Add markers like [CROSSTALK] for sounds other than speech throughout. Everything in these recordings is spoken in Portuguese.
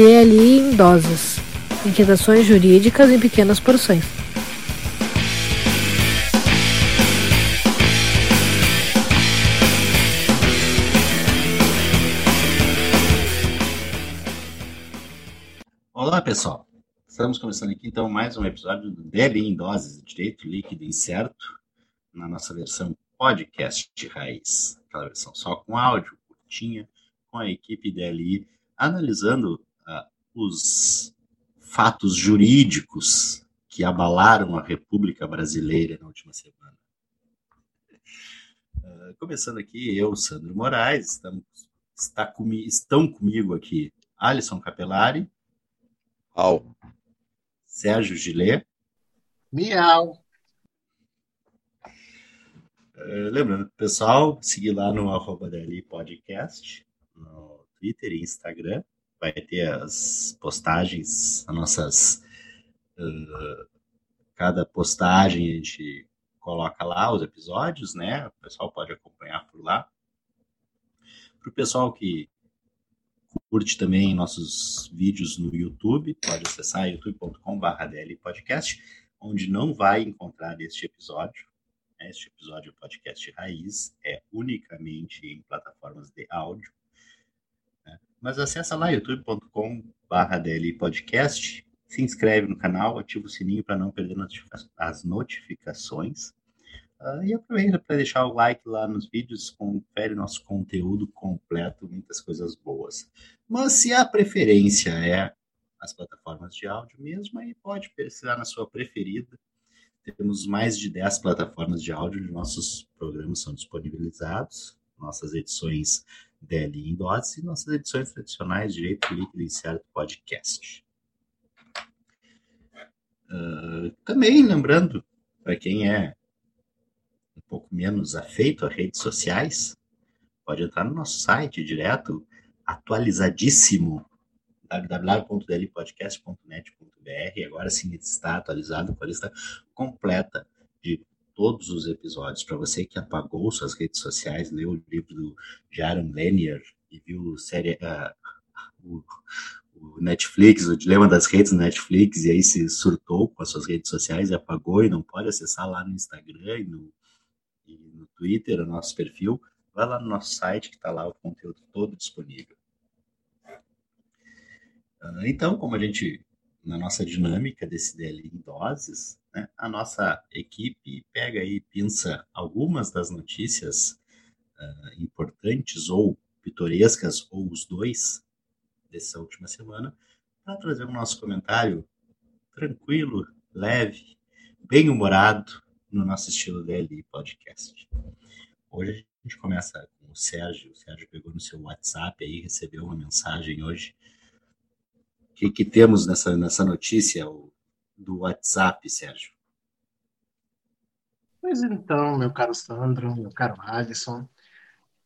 DLI em doses. Inquietações jurídicas em pequenas porções. Olá, pessoal. Estamos começando aqui então mais um episódio do DLI em doses, direito líquido incerto, na nossa versão podcast raiz, aquela versão só com áudio, curtinha, com a equipe DLI analisando os fatos jurídicos que abalaram a República Brasileira na última semana. Uh, começando aqui, eu, Sandro Moraes, estamos, está comi, estão comigo aqui Alisson Capelari. Au. Sérgio Gillet. Miau. Uh, lembrando, pessoal, seguir lá no arroba DLI Podcast, no Twitter e Instagram. Vai ter as postagens, as nossas. Uh, cada postagem a gente coloca lá os episódios, né? O pessoal pode acompanhar por lá. Para o pessoal que curte também nossos vídeos no YouTube, pode acessar youtube.com.br podcast, onde não vai encontrar este episódio. Este episódio do podcast Raiz é unicamente em plataformas de áudio. Mas acessa lá youtube.com.br podcast, se inscreve no canal, ativa o sininho para não perder as notificações. Uh, e aproveita para deixar o like lá nos vídeos, confere nosso conteúdo completo, muitas coisas boas. Mas se a preferência é as plataformas de áudio mesmo, aí pode pesquisar na sua preferida. Temos mais de 10 plataformas de áudio onde nossos programas são disponibilizados, nossas edições DL em dose e nossas edições tradicionais Direito Líquido e Certo Podcast. Uh, também lembrando, para quem é um pouco menos afeito a redes sociais, pode entrar no nosso site direto, atualizadíssimo, www.dlpodcast.net.br. Agora sim está atualizado com a lista completa de todos os episódios. Para você que apagou suas redes sociais, leu o livro do Jaron Lanier e viu série, uh, o, o, Netflix, o Dilema das Redes Netflix, e aí se surtou com as suas redes sociais e apagou e não pode acessar lá no Instagram e no e no Twitter, o nosso perfil, vai lá no nosso site que está lá o conteúdo todo disponível. Ah, então, como a gente, na nossa dinâmica desse DL em doses, né, a nossa equipe pega e pinça algumas das notícias uh, importantes ou pitorescas, ou os dois, dessa última semana, para trazer o nosso comentário tranquilo, leve, bem-humorado, no nosso estilo DLI Podcast. Hoje a gente começa com o Sérgio. O Sérgio pegou no seu WhatsApp aí, recebeu uma mensagem hoje. O que, que temos nessa, nessa notícia do WhatsApp, Sérgio? Pois então, meu caro Sandro, meu caro Alisson,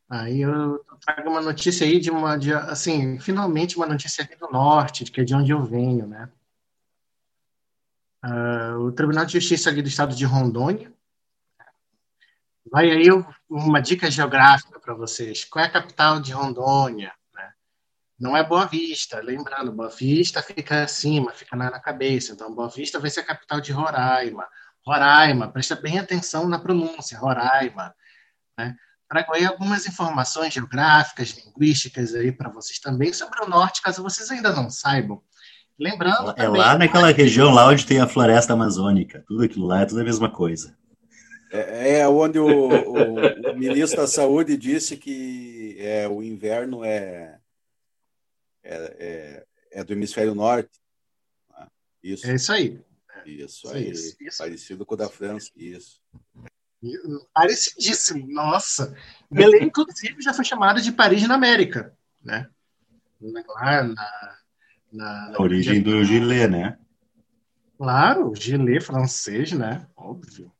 aí eu trago uma notícia aí de uma, de, assim, finalmente uma notícia aqui do Norte, que é de onde eu venho, né? Uh, o Tribunal de Justiça aqui do Estado de Rondônia. Vai aí uma dica geográfica para vocês. Qual é a capital de Rondônia? Não é Boa Vista. Lembrando, Boa Vista fica acima, fica na, na cabeça. Então, Boa Vista vai ser a capital de Roraima. Roraima, presta bem atenção na pronúncia, Roraima. Né? Trago aí algumas informações geográficas, linguísticas aí para vocês também sobre o norte, caso vocês ainda não saibam. Lembrando. É também, lá naquela região lá onde tem a floresta amazônica. Tudo aquilo lá é tudo a mesma coisa. É, é onde o, o, o, ministro da Saúde disse que é, o inverno é, é, é, é do hemisfério norte. Ah, isso. É isso aí. Isso aí. Isso, isso. Parecido com o da França. Isso. Parecidíssimo, nossa. Belém, inclusive, já foi chamada de Paris na América, né? Lá na, na, na origem do Gilet, né? Claro, Gilet francês, né? Óbvio.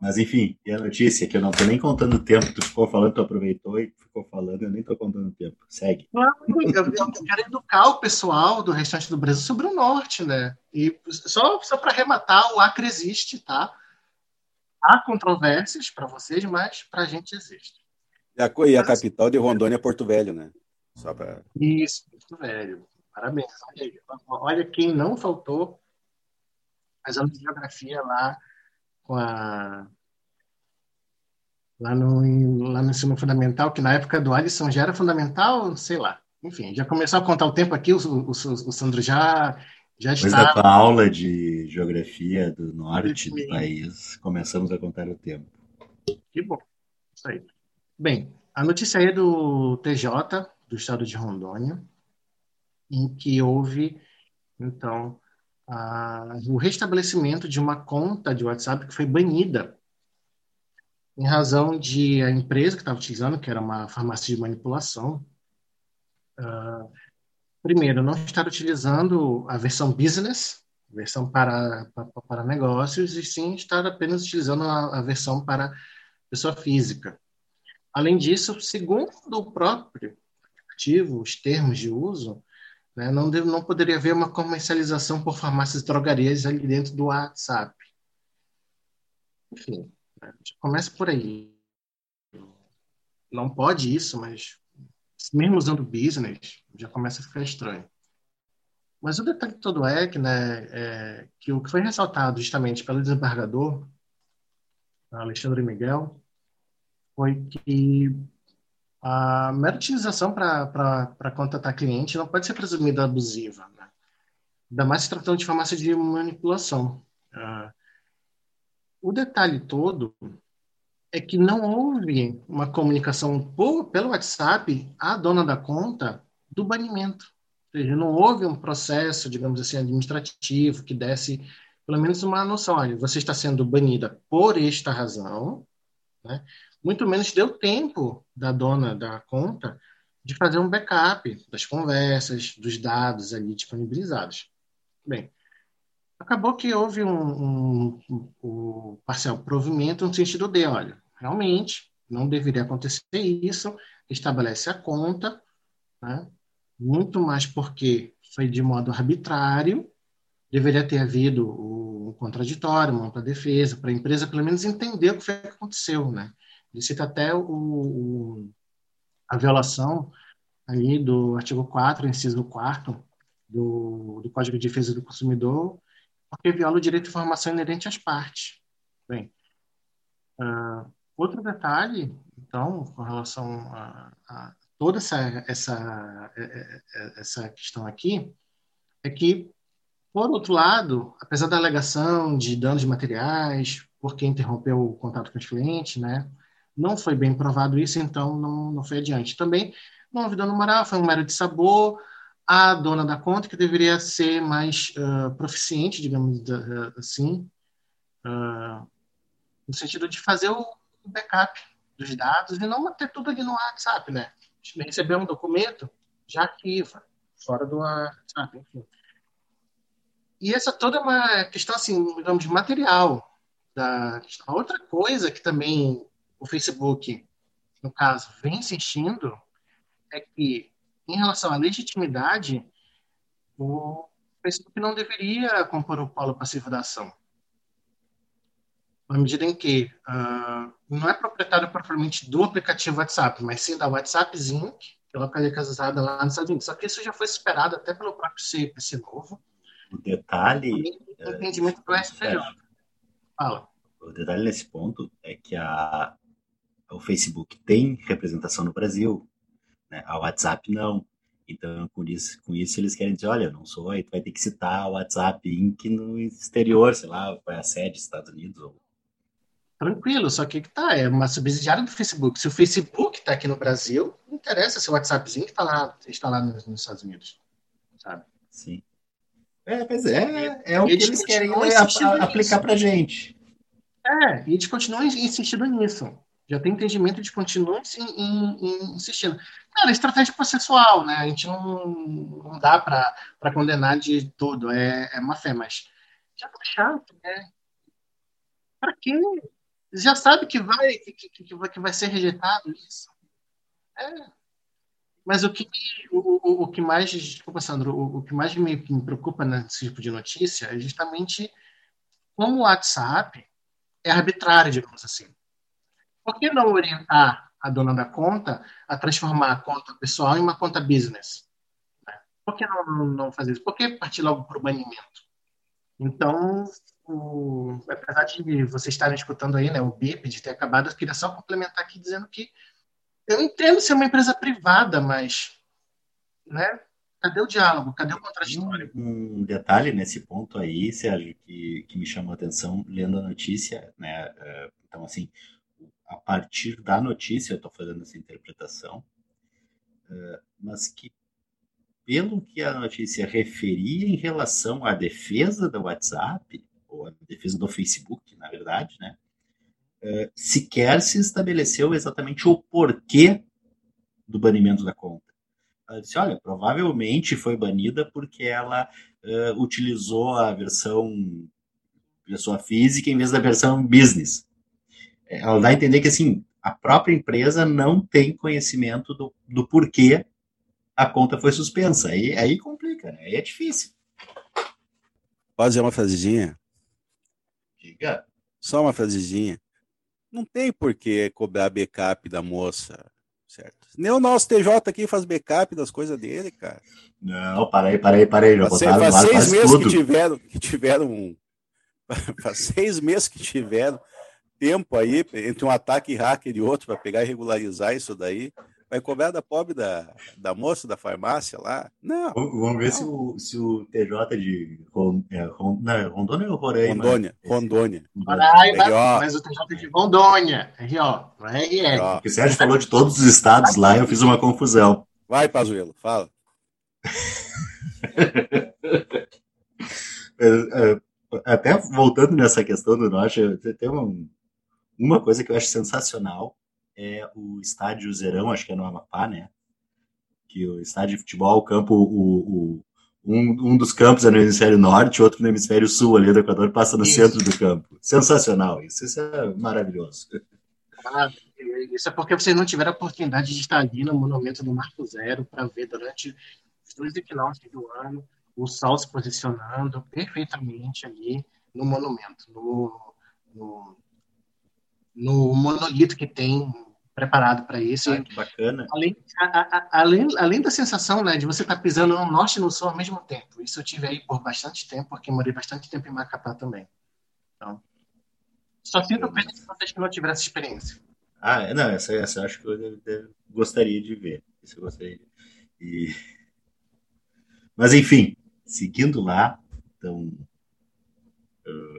Mas enfim, e a notícia que eu não tô nem contando o tempo, tu ficou falando, tu aproveitou e ficou falando, eu nem tô contando o tempo. Segue. Claro, eu, eu quero educar o pessoal do restante do Brasil sobre o norte, né? E só, só para arrematar, o Acre existe, tá? Há controvérsias para vocês, mas para a gente existe. E a, e a capital de Rondônia é Porto Velho, né? Só pra... Isso, Porto Velho Parabéns. Olha quem não faltou as aulas de geografia lá com a lá no, lá no ensino fundamental, que na época do Alisson já era fundamental, sei lá. Enfim, já começou a contar o tempo aqui, o, o, o Sandro já, já está... Depois da aula de geografia do norte do país, começamos a contar o tempo. Que bom. Isso aí. Bem, a notícia aí é do TJ, do estado de Rondônia, em que houve, então, o restabelecimento de uma conta de WhatsApp que foi banida em razão de a empresa que estava utilizando, que era uma farmácia de manipulação, uh, primeiro, não estar utilizando a versão business, versão para, para, para negócios, e sim estar apenas utilizando a, a versão para pessoa física. Além disso, segundo o próprio aplicativo, os termos de uso, né, não, deve, não poderia haver uma comercialização por farmácias e drogarias ali dentro do WhatsApp. Enfim, né, começa por aí. Não pode isso, mas mesmo usando business, já começa a ficar estranho. Mas o detalhe todo é que, né, é, que o que foi ressaltado justamente pelo desembargador, Alexandre Miguel, foi que a mera utilização para contatar cliente não pode ser presumida abusiva, né? ainda mais se tratando de farmácia de manipulação. Uh, o detalhe todo é que não houve uma comunicação por, pelo WhatsApp à dona da conta do banimento. Ou seja, não houve um processo, digamos assim, administrativo que desse pelo menos uma noção. Olha, você está sendo banida por esta razão, né? Muito menos deu tempo da dona da conta de fazer um backup das conversas, dos dados ali disponibilizados. Bem, acabou que houve um, um, um, um parcial provimento no sentido de, olha, realmente não deveria acontecer isso, estabelece a conta, né? muito mais porque foi de modo arbitrário, deveria ter havido um contraditório, uma defesa, para a empresa pelo menos entender o que foi que aconteceu, né? Ele cita até o, o, a violação aí do artigo 4, inciso 4 do, do Código de Defesa do Consumidor, porque viola o direito de informação inerente às partes. Bem, uh, outro detalhe, então, com relação a, a toda essa, essa, essa questão aqui, é que, por outro lado, apesar da alegação de danos materiais, porque interrompeu o contato com os clientes, né, não foi bem provado isso, então não, não foi adiante. Também não houve dano moral, foi um mero de sabor. A dona da conta, que deveria ser mais uh, proficiente, digamos assim, uh, no sentido de fazer o backup dos dados e não manter tudo ali no WhatsApp, né? Receber um documento, já arquiva, fora do WhatsApp, enfim. E essa toda é uma questão, assim, digamos, material. Da... Outra coisa que também o Facebook, no caso, vem insistindo é que, em relação à legitimidade, o Facebook não deveria compor o polo passivo da ação. Na medida em que uh, não é proprietário propriamente do aplicativo WhatsApp, mas sim da WhatsApp Inc., que é localizada lá nos Estados Unidos. Só que isso já foi esperado até pelo próprio CPC novo. O detalhe. O entendimento do STJ. Fala. O detalhe nesse ponto é que a, o Facebook tem representação no Brasil, né? a WhatsApp não. Então, com isso, com isso, eles querem dizer, olha, não sou, aí tu vai ter que citar o WhatsApp Inc. no exterior, sei lá, qual é a sede dos Estados Unidos. Ou... Tranquilo, só que tá, é uma subsidiária do Facebook. Se o Facebook está aqui no Brasil, não interessa se o WhatsAppzinho está lá, está lá nos, nos, Estados Unidos, sabe? Sim. É, mas é, é o que eles querem aplicar para gente. É, e eles continuam insistindo nisso já tem entendimento de continuar insistindo. Cara, é estratégia processual, né? A gente não, não dá para condenar de tudo, é, é má fé, mas já tá chato, né? Para quê? Já sabe que vai, que, que, que vai ser rejeitado isso. É. Mas o que, o, o que mais, desculpa, Sandro, o, o que mais me, me preocupa nesse tipo de notícia é justamente como o WhatsApp é arbitrário, digamos assim. Por que não orientar a dona da conta a transformar a conta pessoal em uma conta business? Né? por que não, não fazer isso? Por que partir logo para o banimento? Então, o, apesar de vocês estarem escutando aí, né, o BIP de ter acabado, eu queria só complementar aqui dizendo que eu entendo ser uma empresa privada, mas né, cadê o diálogo? Cadê o contraditório? Um, detalhe nesse ponto aí, Sérgio, que, que me chamou a atenção lendo a notícia, né? É, então, assim, a partir da notícia eu estou fazendo essa interpretação, é, mas que pelo que a notícia referia em relação à defesa do WhatsApp, ou a defesa do Facebook, na verdade, né? Uh, sequer se estabeleceu exatamente o porquê do banimento da conta. Ela disse, olha, provavelmente foi banida porque ela uh, utilizou a versão pessoa física em vez da versão business. Ela dá a entender que, assim, a própria empresa não tem conhecimento do, do porquê a conta foi suspensa. Aí, aí complica, né? Aí é difícil. Pode dizer uma frasezinha? Diga. Só uma frasezinha. Não tem por que cobrar backup da moça, certo? Nem o nosso TJ aqui faz backup das coisas dele, cara. Não, parei, parei, parei. Já faz, faz seis meses tudo. que tiveram, que tiveram um, [LAUGHS] faz seis meses que tiveram tempo aí entre um ataque hacker e outro para pegar e regularizar isso daí. Vai cobrar da pobre da, da moça da farmácia lá? Não. Vamos ver não. Se, o, se o TJ de é, Rondônia ou Roraima? Rondônia. Rondônia. Roraima, mas o TJ de Rondônia. RO, não é RR. Porque o Sérgio falou de todos os estados lá e eu fiz uma confusão. Vai, Pazuelo, fala. [LAUGHS] É, é, até voltando nessa questão do norte, tem uma, uma coisa que eu acho sensacional, é o estádio Zerão, acho que é no Amapá, né? Que o estádio de futebol, o campo, o, o um, um dos campos é no hemisfério norte, outro no hemisfério sul, ali do Equador, passa no isso. centro do campo. Sensacional, isso, isso é maravilhoso. Ah, isso é porque vocês não tiveram a oportunidade de estar ali no Monumento do Marco Zero para ver durante os dois equinócios do ano o Sol se posicionando perfeitamente ali no monumento, no, no, no monolito que tem preparado para isso. Ah, que bacana. Além, a, a, além, além da sensação né, de você estar tá pisando no norte e no sul ao mesmo tempo. Isso eu tive aí por bastante tempo, porque morei bastante tempo em Macapá também. Então, só sinto pena de vocês que não tiveram essa experiência. Ah, é, não, essa, essa eu acho que eu gostaria de ver. Isso eu gostaria de... e... Mas, enfim, seguindo lá, então,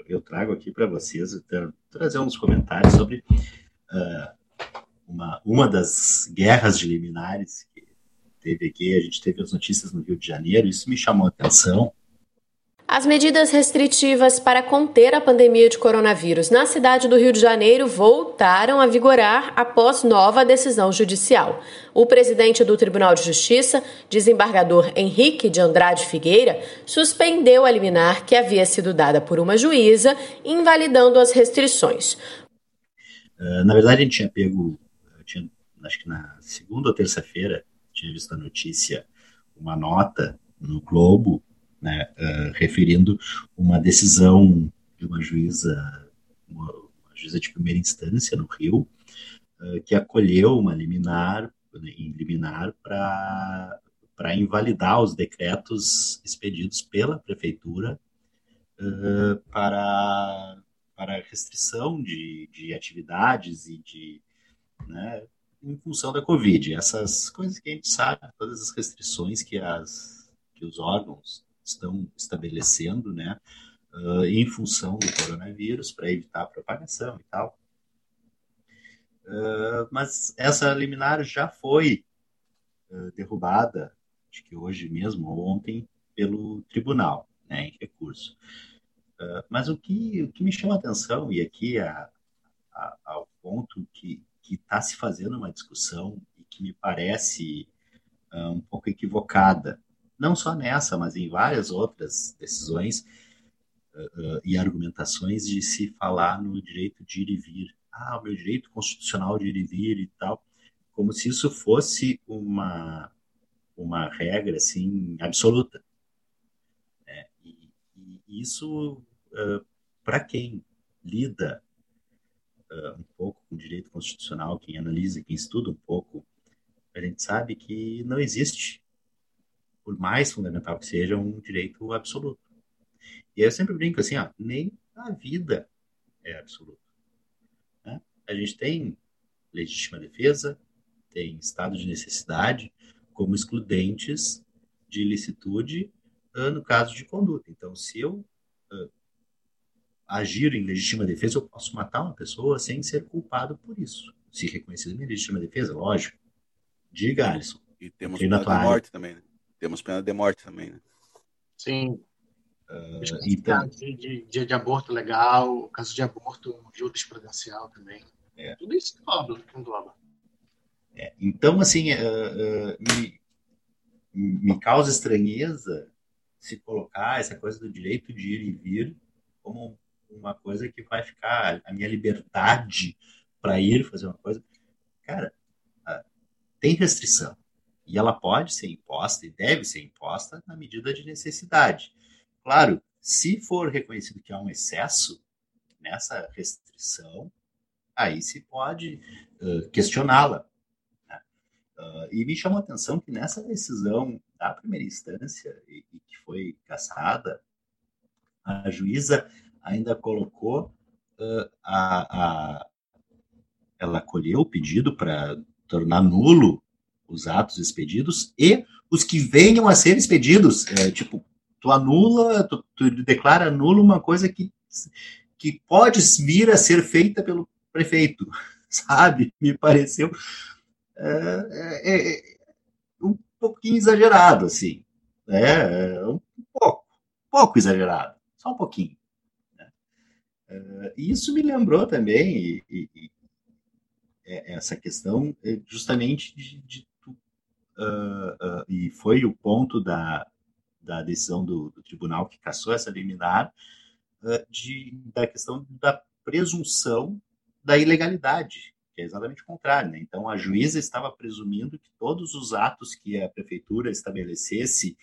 eu trago aqui para vocês, trazer uns comentários sobre uh, uma, uma das guerras de liminares que teve aqui. A gente teve as notícias no Rio de Janeiro, isso me chamou a atenção. As medidas restritivas para conter a pandemia de coronavírus na cidade do Rio de Janeiro voltaram a vigorar após nova decisão judicial. O presidente do Tribunal de Justiça, desembargador Henrique de Andrade Figueira, suspendeu a liminar que havia sido dada por uma juíza, invalidando as restrições. Uh, na verdade, a gente tinha pego, tinha, acho que na segunda ou terça-feira, tinha visto a notícia, uma nota no Globo né, uh, referindo uma decisão de uma juíza, uma, uma juíza de primeira instância no Rio, uh, que acolheu uma liminar, em liminar para invalidar os decretos expedidos pela prefeitura uh, para, para restrição de, de atividades e de né, em função da Covid. Essas coisas que a gente sabe, todas as restrições que, as, que os órgãos estão estabelecendo, né, uh, em função do coronavírus, para evitar a propagação e tal. Uh, mas essa liminar já foi uh, derrubada, acho que hoje mesmo, ou ontem, pelo tribunal, né, em recurso. mas o que, o que me chama a atenção, e aqui a, ao ponto que está se fazendo uma discussão e que me parece um pouco equivocada, não só nessa, mas em várias outras decisões uh, uh, e argumentações de se falar no direito de ir e vir. Ah, o meu direito constitucional de ir e vir e tal, como se isso fosse uma, uma regra assim absoluta. É, e, e, isso, uh, para quem lida um pouco com direito constitucional, quem analisa, quem estuda um pouco, a gente sabe que não existe por mais fundamental que seja, um direito absoluto. E eu sempre brinco assim, ó, nem a vida é absoluta. Né? A gente tem legítima defesa, tem estado de necessidade como excludentes de ilicitude uh, no caso de conduta. Então, se eu uh, agir em legítima defesa, eu posso matar uma pessoa sem ser culpado por isso. Se reconhecido em legítima defesa, lógico. Diga, Alisson. E temos pena de morte também, né? Temos pena de morte também, né? Sim. Uh, então, de, de, de, de, aborto legal, caso de aborto jurisprudencial também. É. Tudo isso engloba. engloba. É, então, assim, uh, uh, me, me causa estranheza se colocar essa coisa do direito de ir e vir como uma coisa que vai ficar a minha liberdade para ir fazer uma coisa. Cara, tem restrição. E ela pode ser imposta e deve ser imposta na medida de necessidade. Claro, se for reconhecido que há um excesso nessa restrição, aí se pode uh, questioná-la. Né? Uh, e me chamou a atenção que nessa decisão da primeira instância, e, e que foi cassada, a juíza ainda colocou uh, a, a, ela acolheu o pedido para tornar nulo os atos expedidos e os que venham a ser expedidos. É, tipo, tu anula, tu, tu, declara nulo uma coisa que, que pode vir a ser feita pelo prefeito, [LAUGHS] sabe? Me pareceu é, é, é um pouquinho exagerado, assim. Né? É, um pouco, pouco exagerado, só um pouquinho. Né? É, isso me lembrou também, e, e, é, essa questão é justamente de, de uh, uh, e foi o ponto da, da decisão do, do tribunal que cassou essa liminar uh, de, da questão da presunção da ilegalidade, que é exatamente o contrário. Né? Então, a juíza estava presumindo que todos os atos que a prefeitura estabelecesse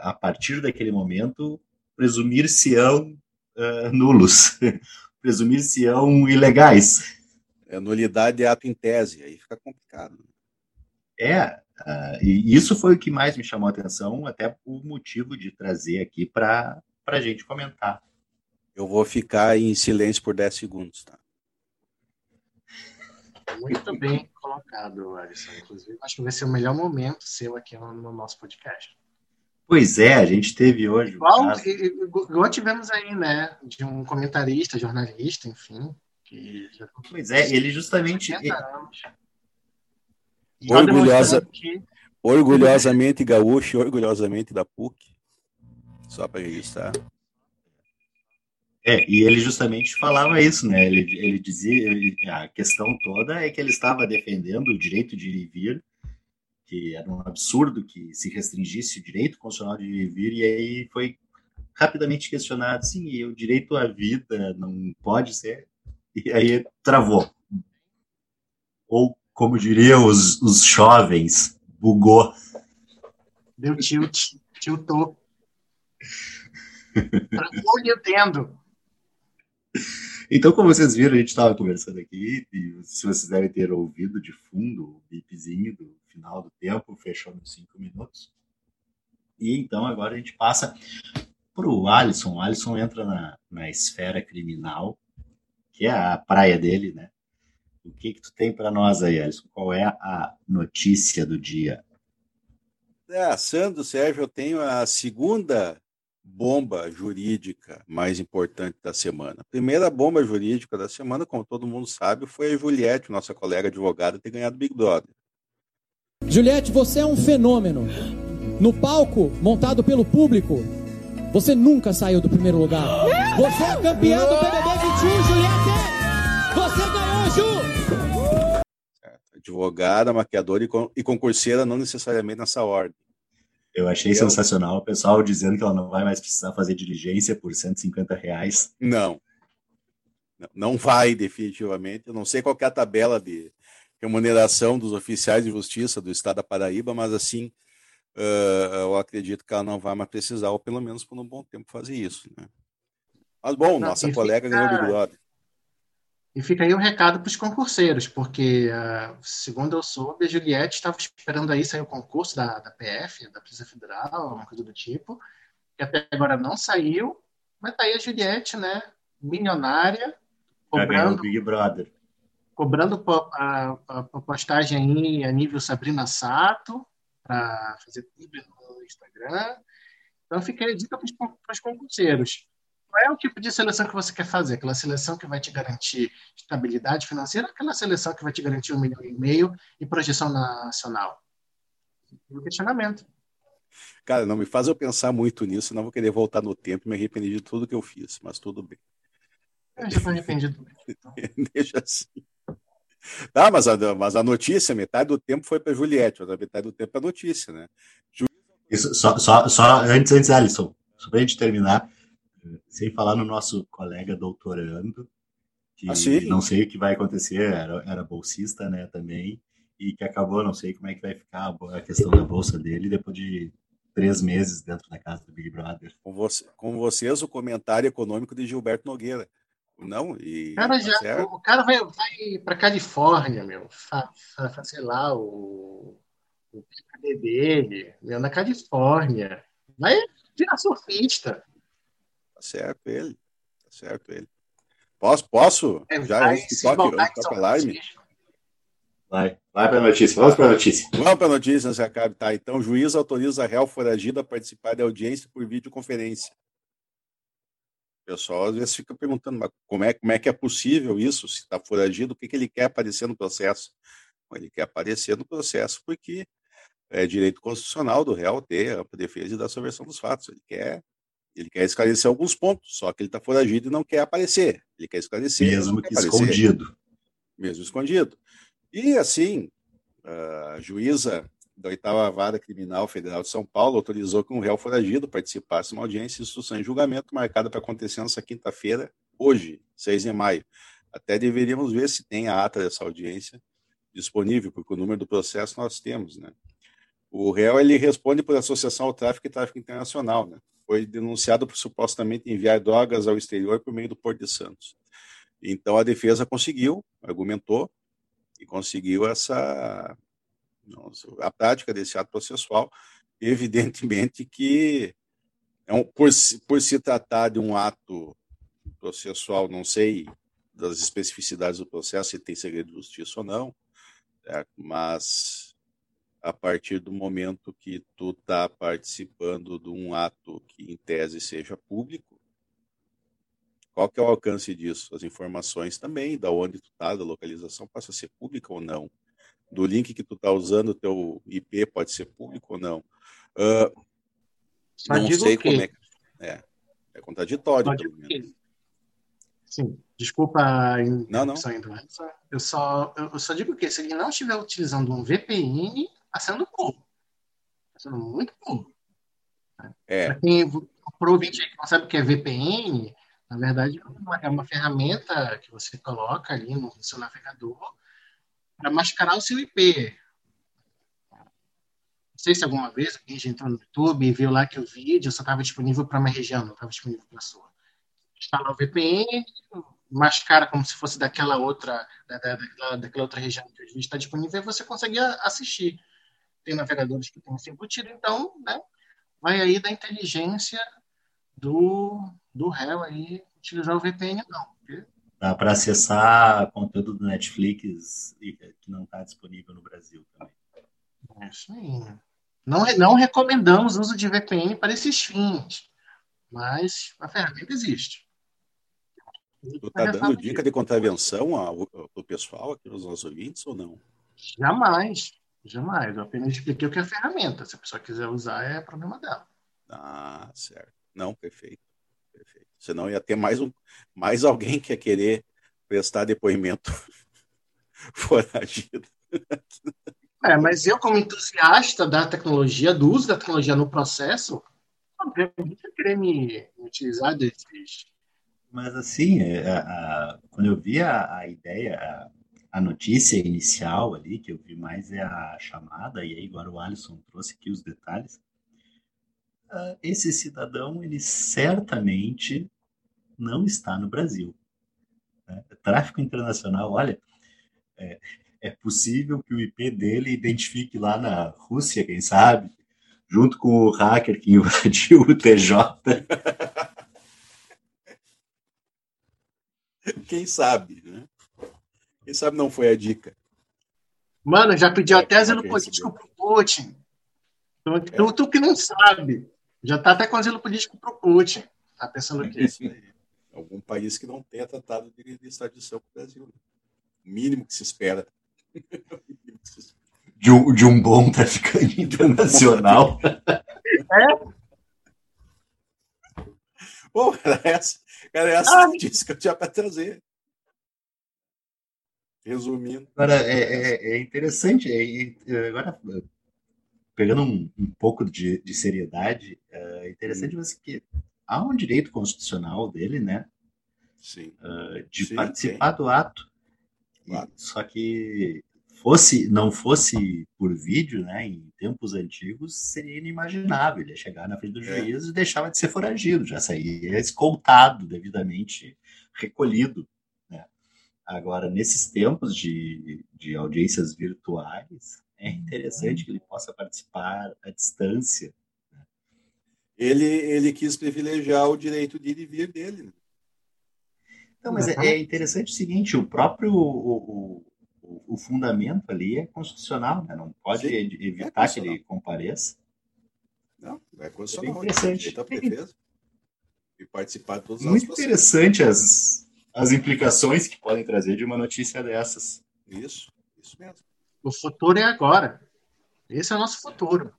a partir daquele momento presumir-se-ão nulos, [LAUGHS] presumir-se-ão ilegais. É, nulidade é ato em tese, aí fica complicado. É, uh, e isso foi o que mais me chamou a atenção, até o motivo de trazer aqui para a gente comentar. Eu vou ficar em silêncio por 10 segundos, tá? Muito bem colocado, Alisson. Inclusive, acho que vai ser o melhor momento seu aqui no nosso podcast. Pois é, a gente teve hoje. Igual, igual tivemos aí, né? De um comentarista, jornalista, enfim, já... Pois é, ele justamente. Orgulhosa, orgulhosamente gaúcho, orgulhosamente da PUC. Só para registrar. É, e ele justamente falava isso, né? Ele, ele dizia, ele, a questão toda é que ele estava defendendo o direito de ir e vir, que era um absurdo que se restringisse o direito constitucional de ir e vir, e aí foi rapidamente questionado, sim, o direito à vida não pode ser e aí travou. Ou, como diriam os, os jovens, bugou. Deu tilt, tiltou. Travou e entendo. Então, como vocês viram, a gente estava conversando aqui, e se vocês devem ter ouvido de fundo o bipzinho do final do tempo, fechou nos cinco minutos. E então agora a gente passa para o Alisson. O Alisson entra na, na esfera criminal que é a praia dele, né? O que que tu tem para nós aí, Alisson? Qual é a notícia do dia? É, Sandro, Sérgio, eu tenho a segunda bomba jurídica mais importante da semana. A primeira bomba jurídica da semana, como todo mundo sabe, foi a Juliette, nossa colega advogada, ter ganhado Big Brother. Juliette, você é um fenômeno. No palco, montado pelo público, você nunca saiu do primeiro lugar. Você é campeã do BBB 21, Advogada, maquiadora e concurseira, não necessariamente nessa ordem. Eu achei Eu... sensacional o pessoal dizendo que ela não vai mais precisar fazer diligência por 150 reais. Não. Não vai, definitivamente. Eu não sei qual é a tabela de remuneração dos oficiais de justiça do estado da Paraíba, mas assim, uh, eu acredito que ela não vai mais precisar, ou pelo menos por um bom tempo, fazer isso. Né? Mas bom, não, nossa colega fica... ganhou o Big Brother. E fica aí o recado para os concurseiros, porque, uh, segundo eu soube, a Juliette estava esperando aí sair o concurso da, da PF, da Polícia Federal, uma coisa do tipo, que até agora não saiu, mas tá aí a Juliette, né, milionária, cobrando, Big Brother. cobrando a, a, a, postagem aí a nível Sabrina Sato, para fazer publi no Instagram. Então, fica aí a dica para os concurseiros é o tipo de seleção que você quer fazer? Aquela seleção que vai te garantir estabilidade financeira, aquela seleção que vai te garantir um milhão e meio e projeção nacional? O questionamento. Cara, não me faz eu pensar muito nisso, não vou querer voltar no tempo e me arrepender de tudo que eu fiz, mas tudo bem. Eu já estou arrependido. Então. [LAUGHS] Deixa assim. Não, mas a, mas a notícia, metade do tempo foi para Juliette, mas a metade do tempo é a notícia, né? Ju... Isso, só, só, só antes, antes, Alisson, só para a gente terminar, sem falar no nosso colega doutorando, que ah, não sei o que vai acontecer, era, era bolsista, né, também, e que acabou, não sei como é que vai ficar a questão da bolsa dele depois de três meses dentro da casa do Big Brother. Com, você, com vocês, o comentário econômico de Gilberto Nogueira. Não, e. Cara, já, tá o cara vai, vai para Califórnia, meu. Fa, fa, sei lá, o, o PKD dele, meu, na Califórnia. Vai virar surfista certo ele. Tá certo ele. Posso? Posso? É, Já antes que toque, toque a live? Vai, vai para a notícia. Vamos para a notícia. Vamos para a notícia, se acabe. Tá, então, o juiz autoriza a réu foragida a participar da audiência por videoconferência. O pessoal às vezes fica perguntando, mas como é, como é que é possível isso? Se está foragido, o que, que ele quer aparecer no processo? Ele quer aparecer no processo porque é direito constitucional do réu ter a defesa e dar sua versão dos fatos. Ele quer ele quer esclarecer alguns pontos, só que ele está foragido e não quer aparecer. Ele quer esclarecer. Mesmo que escondido. Mesmo escondido. E assim, a juíza da oitava vara criminal federal de São Paulo autorizou que um réu foragido participasse de uma audiência de instrução em julgamento marcada para acontecer nessa quinta-feira, hoje, 6 de maio. Até deveríamos ver se tem a ata dessa audiência disponível, porque o número do processo nós temos, né? O réu ele responde por associação ao tráfico e tráfico internacional, né? Foi denunciado por supostamente enviar drogas ao exterior por meio do Porto de Santos. Então a defesa conseguiu, argumentou e conseguiu essa a prática desse ato processual. Evidentemente que é um, por, por se tratar de um ato processual, não sei das especificidades do processo, se tem segredo de justiça ou não, certo? mas a partir do momento que tu está participando de um ato que em tese seja público, qual que é o alcance disso? As informações também, da onde tu está, da localização, passa a ser pública ou não? Do link que tu está usando, teu IP pode ser público ou não? Uh, não sei como é que... É, é contraditório, pelo menos. Sim, desculpa a não, não. Eu só, eu só digo que se ele não estiver utilizando um VPN, está sendo bom. Está sendo muito bom. É. Para quem para o ouvinte que não sabe o que é VPN, na verdade é uma, é uma ferramenta que você coloca ali no, seu navegador para mascarar o seu IP. Não sei se alguma vez alguém já entrou no YouTube e viu lá que o vídeo só estava disponível para uma região, não estava disponível para a sua. Instala o VPN, mascara como se fosse daquela outra, da, da, daquela, daquela outra região que o vídeo está disponível e você consegue assistir tem navegadores que têm isso embutido, então, né, vai aí da inteligência do, do réu aí utilizar o VPN, não. Dá para acessar conteúdo do Netflix que não está disponível no Brasil também. É isso aí. Não, não recomendamos o uso de VPN para esses fins, mas a ferramenta existe. Tu está dando dica de contravenção ao, ao pessoal aqui nos nossos ouvintes ou não? Jamais. Jamais. Eu apenas expliquei o que é a ferramenta. Se a pessoa quiser usar, é problema dela. Ah, certo. Não, perfeito. Perfeito. Senão ia ter mais, um, mais alguém que ia querer prestar depoimento [LAUGHS] foragido. [LAUGHS] É, mas eu, como entusiasta da tecnologia, do uso da tecnologia no processo, obviamente eu querer me utilizar desses. Mas assim, é, a, a, quando eu vi a, a ideia, a, a notícia inicial ali, que eu vi mais é a chamada, e aí agora o Alisson trouxe aqui os detalhes. Uh, esse cidadão, ele certamente não está no Brasil. Né? Tráfico internacional, olha, é, é possível que o IP dele identifique lá na Rússia, quem sabe, junto com o hacker que [LAUGHS] invadiu o TJ. Quem sabe, né? Quem sabe não foi a dica. Mano, já pediu até asilo político pro Putin. Então, tu, tu, que não sabe. Já tá até com asilo político pro Putin. Tá pensando o quê? Isso aí. Algum país que não tenha tratado de, extradição com o Brasil. Né? O mínimo que se espera. De um, de um bom traficante internacional. é? Bom, era essa, era essa ah, notícia que eu tinha para trazer. Resumindo. Agora, é, é, é interessante, é, é, agora, pegando um, um pouco de, de, seriedade, é interessante hum. que há um direito constitucional dele, né? Sim. Uh, de sim, participar sim. do ato. Claro. Só que fosse não fosse por vídeo, né, em tempos antigos, seria inimaginável. Ele ia chegar na frente do é. juiz e deixava de ser foragido, já saía escoltado, devidamente recolhido. Agora, nesses tempos de, de audiências virtuais, é interessante que ele possa participar à distância. Né? Ele, ele quis privilegiar o direito de ir e vir dele. Né? Não, mas é, é, interessante o seguinte: o próprio o, o, o fundamento ali é constitucional, né? não pode Sim, evitar é que ele compareça. Não, é constitucional. É interessante. E participar de todos os Muito interessante as, as implicações que podem trazer de uma notícia dessas. Isso, isso mesmo. O futuro é agora. Esse é o nosso futuro.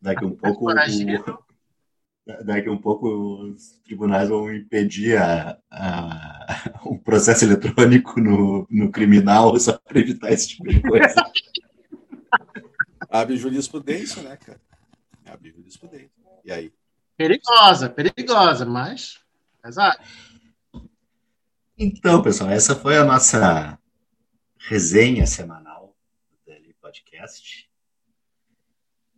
Daqui um pouco. O, daqui um pouco os tribunais vão impedir a, a, um processo eletrônico no, no criminal só para evitar esse tipo de coisa. Abre jurisprudência, né, cara? Abre jurisprudência. E aí? Perigosa, perigosa, mas. Exato. Então, pessoal, essa foi a nossa resenha semanal do Daily Podcast.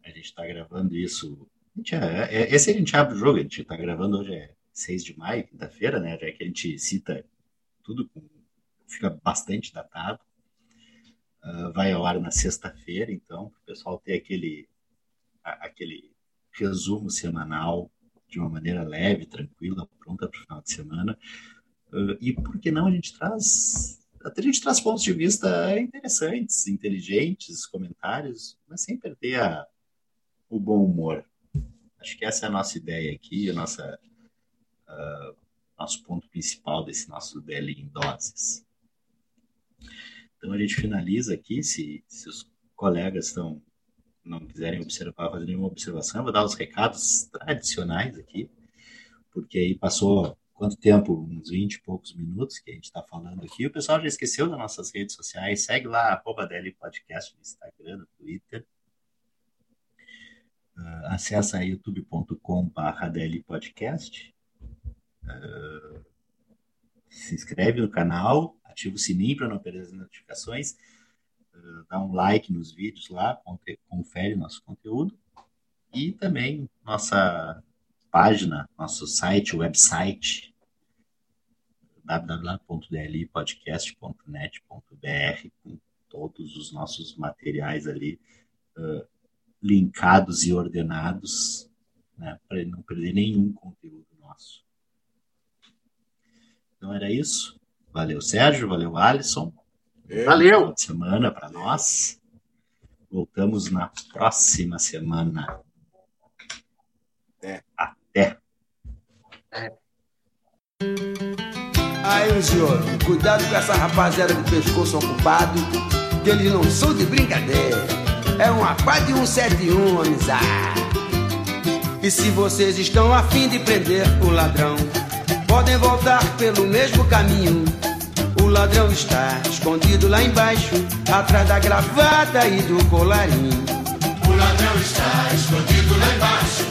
A gente está gravando isso. É, é, esse a gente abre o jogo, a gente está gravando hoje é 6 de maio, quinta-feira, né? Já que a gente cita tudo, fica bastante datado. Uh, vai ao ar na sexta-feira, então, para o pessoal ter aquele, aquele resumo semanal de uma maneira leve, tranquila, pronta para o final de semana. Uh, e por que não a gente traz. Até a gente traz pontos de vista interessantes, inteligentes, comentários, mas sem perder a, o bom humor. Acho que essa é a nossa ideia aqui, nossa, uh, nosso ponto principal desse nosso DL em doses. Então a gente finaliza aqui, se, se os colegas estão não quiserem observar, fazer nenhuma observação, eu vou dar os recados tradicionais aqui, porque aí passou quanto tempo? Uns 20 e poucos minutos que a gente está falando aqui. O pessoal já esqueceu das nossas redes sociais. Segue lá, arroba Podcast no Instagram, no Twitter. Uh, acessa youtube.com.br Podcast. Uh, se inscreve no canal, ativa o sininho para não perder as notificações. Uh, dá um like nos vídeos lá, confere nosso conteúdo. E também nossa página, nosso site, website, www.dlipodcast.net.br, com todos os nossos materiais ali uh, linkados e ordenados, né, para não perder nenhum conteúdo nosso. Então era isso. Valeu, Sérgio. Valeu, Alisson. Valeu. de semana para nós. Voltamos na próxima semana. É. Até. É. Aí, senhor, cuidado com essa rapaziada de pescoço ocupado, que eles não são de brincadeira. É um pá de 171, amizade. E se vocês estão afim de prender o ladrão, podem voltar pelo mesmo caminho. O ladrão está escondido lá embaixo, atrás da gravata e do colarinho. O ladrão está escondido lá embaixo